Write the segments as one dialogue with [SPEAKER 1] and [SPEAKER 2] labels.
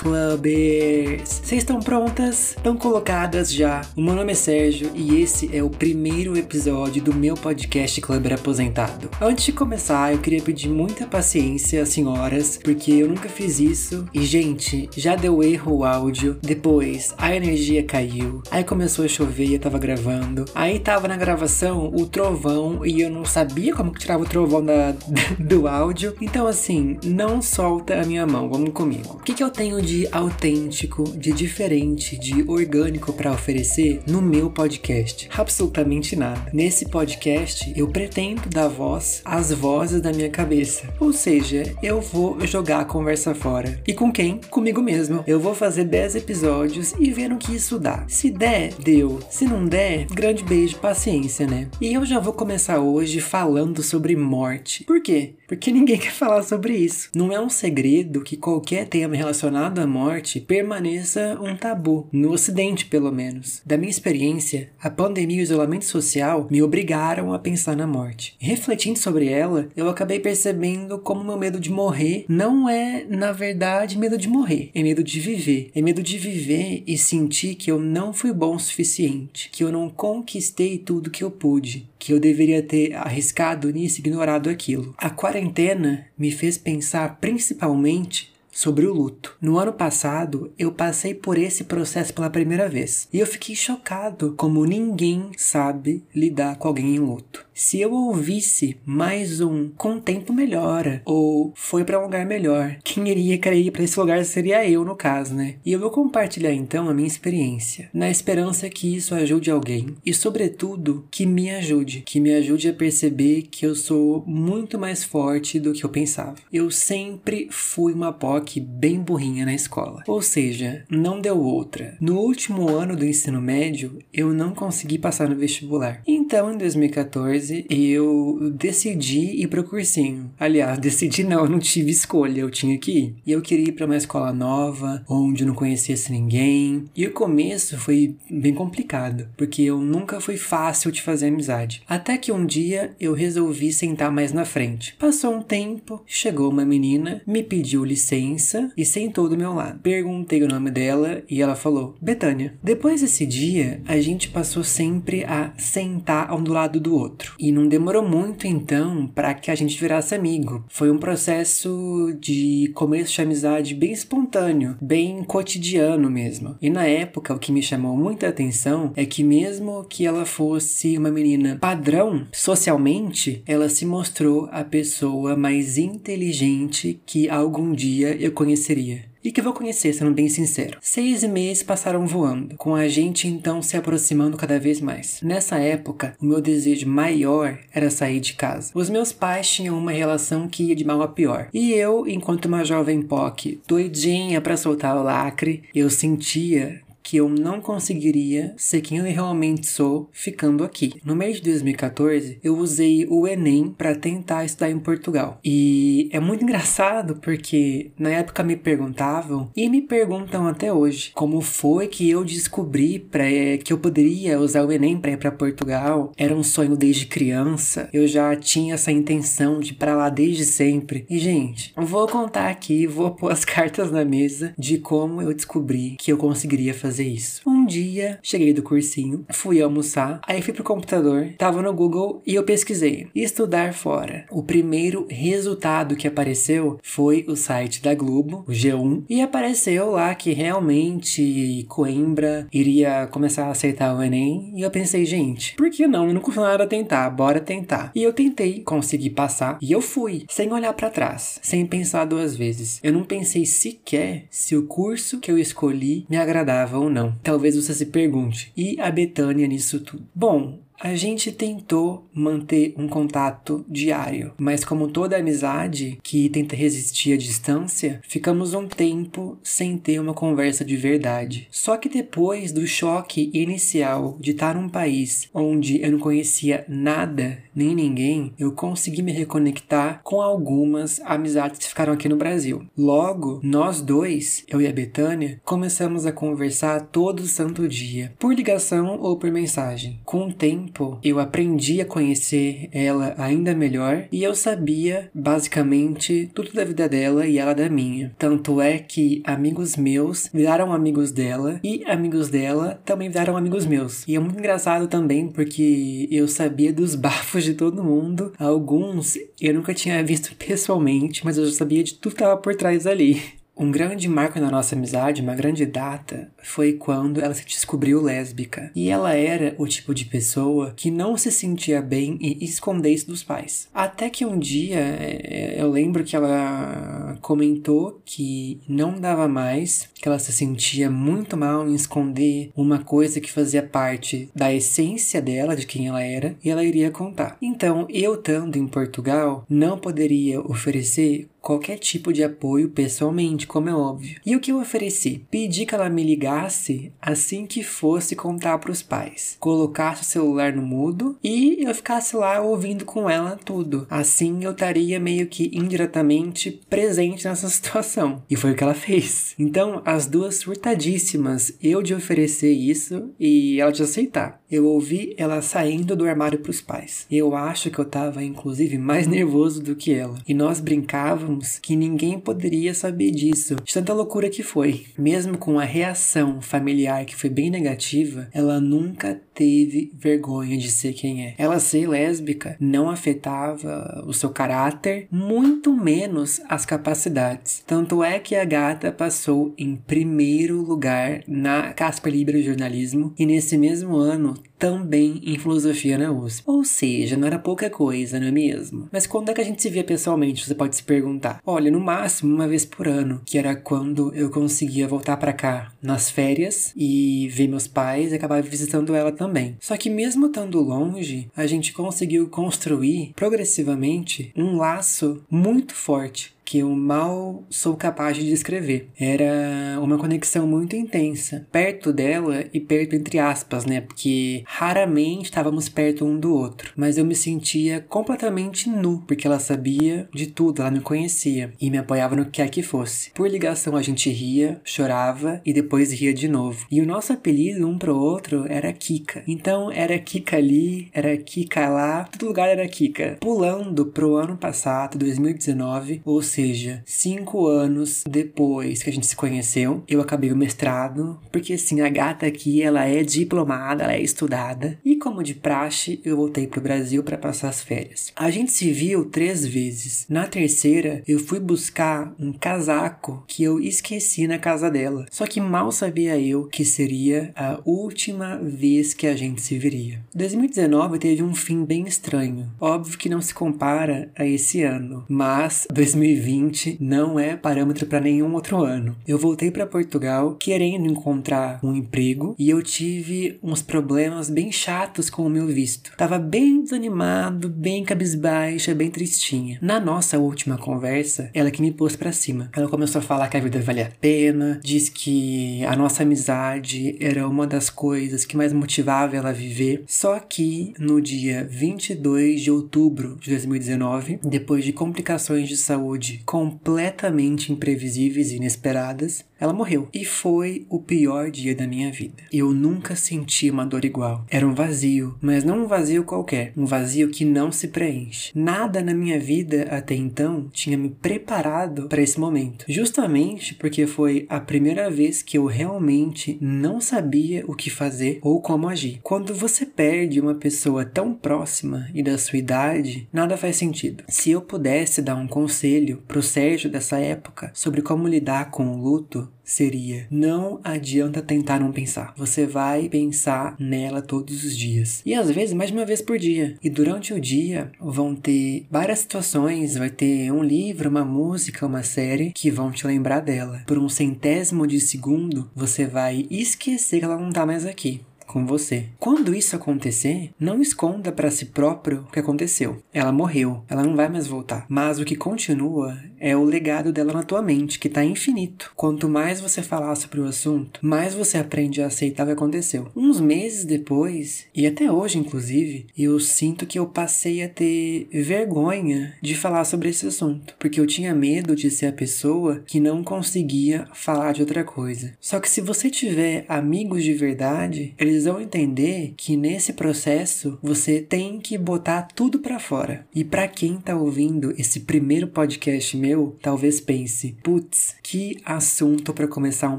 [SPEAKER 1] Clubbers! Vocês estão prontas? Estão colocadas já? O meu nome é Sérgio e esse é o primeiro episódio do meu podcast Clubber Aposentado. Antes de começar, eu queria pedir muita paciência às senhoras, porque eu nunca fiz isso. E, gente, já deu erro o áudio. Depois, a energia caiu. Aí começou a chover e eu tava gravando. Aí tava na gravação o trovão e eu não sabia como que tirava o trovão da, do áudio. Então, assim, não solta a minha mão. Vamos comigo. O que, que eu tenho de autêntico, de diferente, de orgânico para oferecer no meu podcast? Absolutamente nada. Nesse podcast, eu pretendo dar voz às vozes da minha cabeça. Ou seja, eu vou jogar a conversa fora. E com quem? Comigo mesmo. Eu vou fazer 10 episódios e ver no que isso dá. Se der, deu. Se não der, grande beijo, paciência, né? E eu já vou começar hoje falando sobre morte. Por quê? Porque ninguém quer falar sobre isso. Não é um segredo que qualquer tema relacionado à morte permaneça um tabu, no ocidente pelo menos. Da minha experiência, a pandemia e o isolamento social me obrigaram a pensar na morte. Refletindo sobre ela, eu acabei percebendo como meu medo de morrer não é, na verdade, medo de morrer, é medo de viver. É medo de viver e sentir que eu não fui bom o suficiente, que eu não conquistei tudo que eu pude, que eu deveria ter arriscado nisso ignorado aquilo. A quarentena me fez pensar principalmente sobre o luto. No ano passado, eu passei por esse processo pela primeira vez e eu fiquei chocado como ninguém sabe lidar com alguém em luto. Se eu ouvisse mais um com o tempo melhora ou foi para um lugar melhor, quem iria querer ir para esse lugar seria eu no caso, né? E eu vou compartilhar então a minha experiência, na esperança que isso ajude alguém e sobretudo que me ajude, que me ajude a perceber que eu sou muito mais forte do que eu pensava. Eu sempre fui uma POC bem burrinha na escola. Ou seja, não deu outra. No último ano do ensino médio, eu não consegui passar no vestibular. Então, em 2014 eu decidi ir pro cursinho. Aliás, decidi não, eu não tive escolha, eu tinha que ir. E eu queria ir para uma escola nova, onde eu não conhecesse ninguém. E o começo foi bem complicado, porque eu nunca fui fácil de fazer amizade. Até que um dia eu resolvi sentar mais na frente. Passou um tempo, chegou uma menina, me pediu licença e sentou do meu lado. Perguntei o nome dela e ela falou: Betânia. Depois desse dia, a gente passou sempre a sentar um do lado do outro. E não demorou muito então para que a gente virasse amigo. Foi um processo de começo de amizade bem espontâneo, bem cotidiano mesmo. E na época o que me chamou muita atenção é que mesmo que ela fosse uma menina padrão socialmente, ela se mostrou a pessoa mais inteligente que algum dia eu conheceria e que vou conhecer, sendo bem sincero. Seis meses passaram voando, com a gente então se aproximando cada vez mais. Nessa época, o meu desejo maior era sair de casa. Os meus pais tinham uma relação que ia de mal a pior, e eu, enquanto uma jovem POC, doidinha para soltar o lacre, eu sentia que eu não conseguiria ser quem eu realmente sou ficando aqui. No mês de 2014, eu usei o Enem para tentar estudar em Portugal. E é muito engraçado porque na época me perguntavam e me perguntam até hoje como foi que eu descobri pra, que eu poderia usar o Enem para ir para Portugal. Era um sonho desde criança. Eu já tinha essa intenção de ir para lá desde sempre. E gente, vou contar aqui, vou pôr as cartas na mesa de como eu descobri que eu conseguiria fazer fazer isso. Um dia, cheguei do cursinho, fui almoçar, aí fui pro computador, tava no Google e eu pesquisei estudar fora. O primeiro resultado que apareceu foi o site da Globo, o G1, e apareceu lá que realmente Coimbra iria começar a aceitar o Enem, e eu pensei, gente, por que não? Eu não custa nada tentar, bora tentar. E eu tentei, consegui passar, e eu fui, sem olhar para trás, sem pensar duas vezes. Eu não pensei sequer se o curso que eu escolhi me agradava ou não. Talvez você se pergunte, e a Betânia nisso tudo? Bom, a gente tentou manter um contato diário, mas como toda amizade que tenta resistir à distância, ficamos um tempo sem ter uma conversa de verdade. Só que depois do choque inicial de estar num país onde eu não conhecia nada nem ninguém, eu consegui me reconectar com algumas amizades que ficaram aqui no Brasil. Logo, nós dois, eu e a Betânia, começamos a conversar todo santo dia, por ligação ou por mensagem. Com o tempo, tempo, eu aprendi a conhecer ela ainda melhor e eu sabia basicamente tudo da vida dela e ela da minha. Tanto é que amigos meus viraram amigos dela e amigos dela também viraram amigos meus. E é muito engraçado também porque eu sabia dos bafos de todo mundo. Alguns eu nunca tinha visto pessoalmente, mas eu já sabia de tudo que estava por trás ali. Um grande marco na nossa amizade, uma grande data, foi quando ela se descobriu lésbica. E ela era o tipo de pessoa que não se sentia bem em esconder isso dos pais. Até que um dia, é, eu lembro que ela comentou que não dava mais, que ela se sentia muito mal em esconder uma coisa que fazia parte da essência dela, de quem ela era, e ela iria contar. Então, eu estando em Portugal, não poderia oferecer qualquer tipo de apoio pessoalmente, como é óbvio. E o que eu ofereci? Pedi que ela me ligasse assim que fosse contar para os pais. Colocasse o celular no mudo e eu ficasse lá ouvindo com ela tudo. Assim eu estaria meio que indiretamente presente nessa situação. E foi o que ela fez. Então, as duas surtadíssimas, eu de oferecer isso e ela de aceitar. Eu ouvi ela saindo do armário para os pais. Eu acho que eu tava inclusive mais nervoso do que ela. E nós brincávamos que ninguém poderia saber disso, de tanta loucura que foi. Mesmo com a reação familiar que foi bem negativa, ela nunca teve vergonha de ser quem é. Ela ser lésbica não afetava o seu caráter, muito menos as capacidades. Tanto é que a gata passou em primeiro lugar na Casper Libre Jornalismo e nesse mesmo ano também em filosofia na USP. Ou seja, não era pouca coisa, não é mesmo? Mas quando é que a gente se via pessoalmente? Você pode se perguntar. Olha, no máximo uma vez por ano, que era quando eu conseguia voltar para cá nas férias e ver meus pais e acabar visitando ela também. Só que mesmo estando longe, a gente conseguiu construir progressivamente um laço muito forte que eu mal sou capaz de descrever. Era uma conexão muito intensa, perto dela e perto entre aspas, né? Porque raramente estávamos perto um do outro, mas eu me sentia completamente nu, porque ela sabia de tudo, ela me conhecia e me apoiava no que quer que fosse. Por ligação a gente ria, chorava e depois ria de novo. E o nosso apelido um pro outro era Kika. Então era Kika ali, era Kika lá, todo lugar era Kika. Pulando pro ano passado, 2019, ou seja, seja, cinco anos depois que a gente se conheceu, eu acabei o mestrado, porque assim, a gata aqui, ela é diplomada, ela é estudada, e como de praxe, eu voltei pro Brasil para passar as férias. A gente se viu três vezes. Na terceira, eu fui buscar um casaco que eu esqueci na casa dela. Só que mal sabia eu que seria a última vez que a gente se veria. 2019 teve um fim bem estranho. Óbvio que não se compara a esse ano, mas 2020 2020 não é parâmetro para nenhum outro ano. Eu voltei para Portugal querendo encontrar um emprego e eu tive uns problemas bem chatos com o meu visto. Tava bem desanimado, bem cabisbaixa, bem tristinha. Na nossa última conversa, ela que me pôs para cima. Ela começou a falar que a vida valia a pena, disse que a nossa amizade era uma das coisas que mais motivava ela a viver. Só que no dia 22 de outubro de 2019, depois de complicações de saúde completamente imprevisíveis e inesperadas, ela morreu. E foi o pior dia da minha vida. Eu nunca senti uma dor igual. Era um vazio, mas não um vazio qualquer, um vazio que não se preenche. Nada na minha vida até então tinha me preparado para esse momento. Justamente porque foi a primeira vez que eu realmente não sabia o que fazer ou como agir. Quando você perde uma pessoa tão próxima e da sua idade, nada faz sentido. Se eu pudesse dar um conselho pro Sérgio dessa época sobre como lidar com o luto, seria: não adianta tentar não pensar. Você vai pensar nela todos os dias. E às vezes mais de uma vez por dia. E durante o dia vão ter várias situações, vai ter um livro, uma música, uma série que vão te lembrar dela. Por um centésimo de segundo, você vai esquecer que ela não tá mais aqui com você. Quando isso acontecer, não esconda para si próprio o que aconteceu. Ela morreu, ela não vai mais voltar. Mas o que continua é o legado dela na tua mente, que está infinito. Quanto mais você falar sobre o assunto, mais você aprende a aceitar o que aconteceu. Uns meses depois, e até hoje inclusive, eu sinto que eu passei a ter vergonha de falar sobre esse assunto, porque eu tinha medo de ser a pessoa que não conseguia falar de outra coisa. Só que se você tiver amigos de verdade, eles precisam entender que nesse processo você tem que botar tudo para fora. E para quem tá ouvindo esse primeiro podcast meu, talvez pense: putz, que assunto para começar um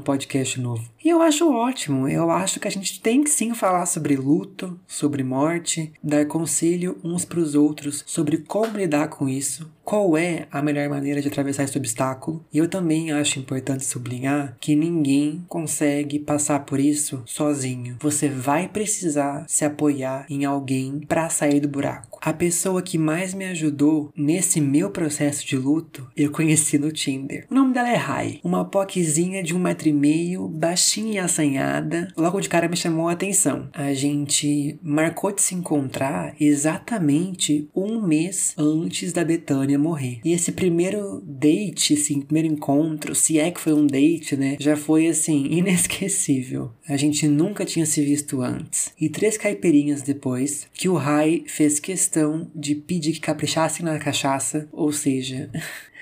[SPEAKER 1] podcast novo. E eu acho ótimo, eu acho que a gente tem que sim falar sobre luto, sobre morte, dar conselho uns para os outros sobre como lidar com isso, qual é a melhor maneira de atravessar esse obstáculo. E eu também acho importante sublinhar que ninguém consegue passar por isso sozinho. Você vai precisar se apoiar em alguém para sair do buraco. A pessoa que mais me ajudou nesse meu processo de luto, eu conheci no Tinder. O nome dela é Rai, uma poquezinha de um metro e meio, baixinha e assanhada. Logo de cara me chamou a atenção. A gente marcou de se encontrar exatamente um mês antes da Betânia morrer. E esse primeiro date, assim, primeiro encontro, se é que foi um date, né, já foi assim inesquecível. A gente nunca tinha se visto antes. E três caipirinhas depois, que o Rai fez questão de pedir que caprichassem na cachaça, ou seja,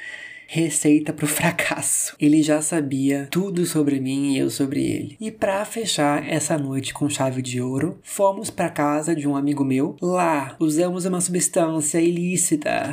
[SPEAKER 1] receita pro fracasso. Ele já sabia tudo sobre mim e eu sobre ele. E para fechar essa noite com chave de ouro, fomos para casa de um amigo meu. Lá usamos uma substância ilícita.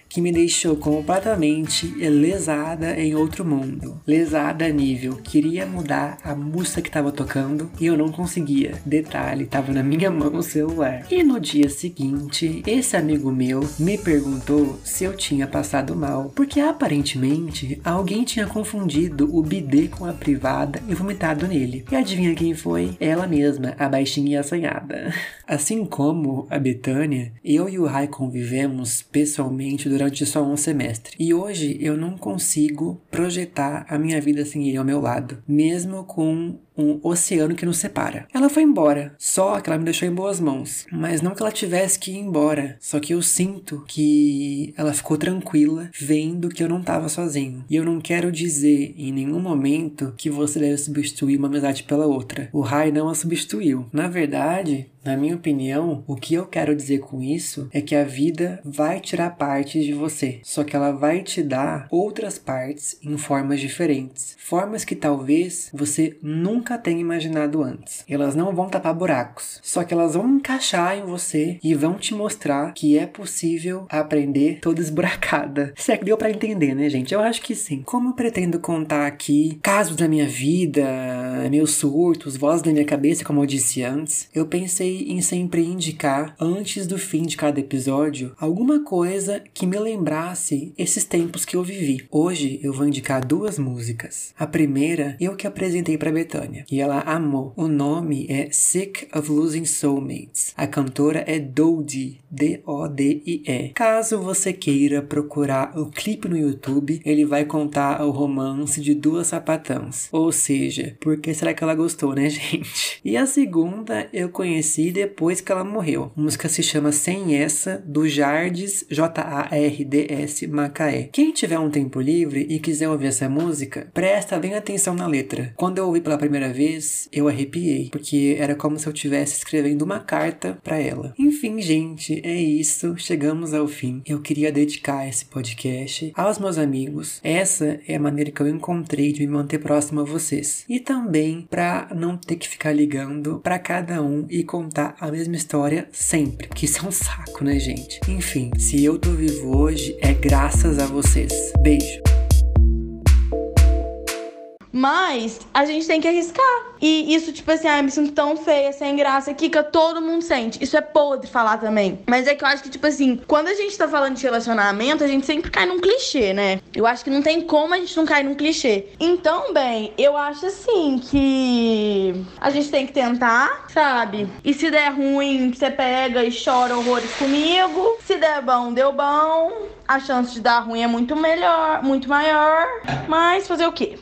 [SPEAKER 1] que me deixou completamente lesada em outro mundo. Lesada nível, queria mudar a música que estava tocando e eu não conseguia. Detalhe, estava na minha mão o celular. E no dia seguinte, esse amigo meu me perguntou se eu tinha passado mal, porque aparentemente alguém tinha confundido o bidê com a privada e vomitado nele. E adivinha quem foi? Ela mesma, a baixinha assanhada. Assim como a Betânia, eu e o Rai convivemos pessoalmente durante durante só um semestre. E hoje eu não consigo projetar a minha vida sem ele ao meu lado, mesmo com um oceano que nos separa. Ela foi embora, só que ela me deixou em boas mãos. Mas não que ela tivesse que ir embora, só que eu sinto que ela ficou tranquila vendo que eu não estava sozinho. E eu não quero dizer em nenhum momento que você deve substituir uma amizade pela outra. O Rai não a substituiu. Na verdade, na minha opinião, o que eu quero dizer com isso é que a vida vai tirar partes de você, só que ela vai te dar outras partes em formas diferentes, formas que talvez você nunca tenha imaginado antes. Elas não vão tapar buracos, só que elas vão encaixar em você e vão te mostrar que é possível aprender toda esburacada. Se é que deu para entender, né, gente? Eu acho que sim. Como eu pretendo contar aqui casos da minha vida, meus surtos, vozes da minha cabeça, como eu disse antes, eu pensei pensei em sempre indicar, antes do fim de cada episódio, alguma coisa que me lembrasse esses tempos que eu vivi. Hoje eu vou indicar duas músicas. A primeira, eu que apresentei para Betânia, e ela amou. O nome é Sick of Losing Soulmates. A cantora é Dodie, D-O-D-I-E. Caso você queira procurar o clipe no YouTube, ele vai contar o romance de duas sapatãs. Ou seja, por que será que ela gostou, né, gente? E a segunda eu conheci depois que ela morreu. A música se chama Sem Essa, do Jardes, J-A-R-D-S, Macaé. Quem tiver um tempo livre e quiser ouvir essa música, presta bem atenção na letra. Quando eu ouvi pela primeira vez, eu arrepiei, porque era como se eu estivesse escrevendo uma carta para ela. Enfim, gente, é isso. Chegamos ao fim. Eu queria dedicar esse podcast aos meus amigos. Essa é a maneira que eu encontrei de me manter próximo a vocês. E também para não ter que ficar ligando para cada um e contar a mesma história sempre, que isso é um saco, né, gente? Enfim, se eu tô vivo hoje é graças a vocês. Beijo.
[SPEAKER 2] Mas a gente tem que arriscar. E isso, tipo assim, ah, me sinto tão feia, sem graça, Kika, todo mundo sente. Isso é podre falar também. Mas é que eu acho que, tipo assim, quando a gente tá falando de relacionamento, a gente sempre cai num clichê, né? Eu acho que não tem como a gente não cair num clichê. Então, bem, eu acho assim que a gente tem que tentar, sabe? E se der ruim, você pega e chora horrores comigo. Se der bom, deu bom. A chance de dar ruim é muito melhor, muito maior. Mas fazer o quê?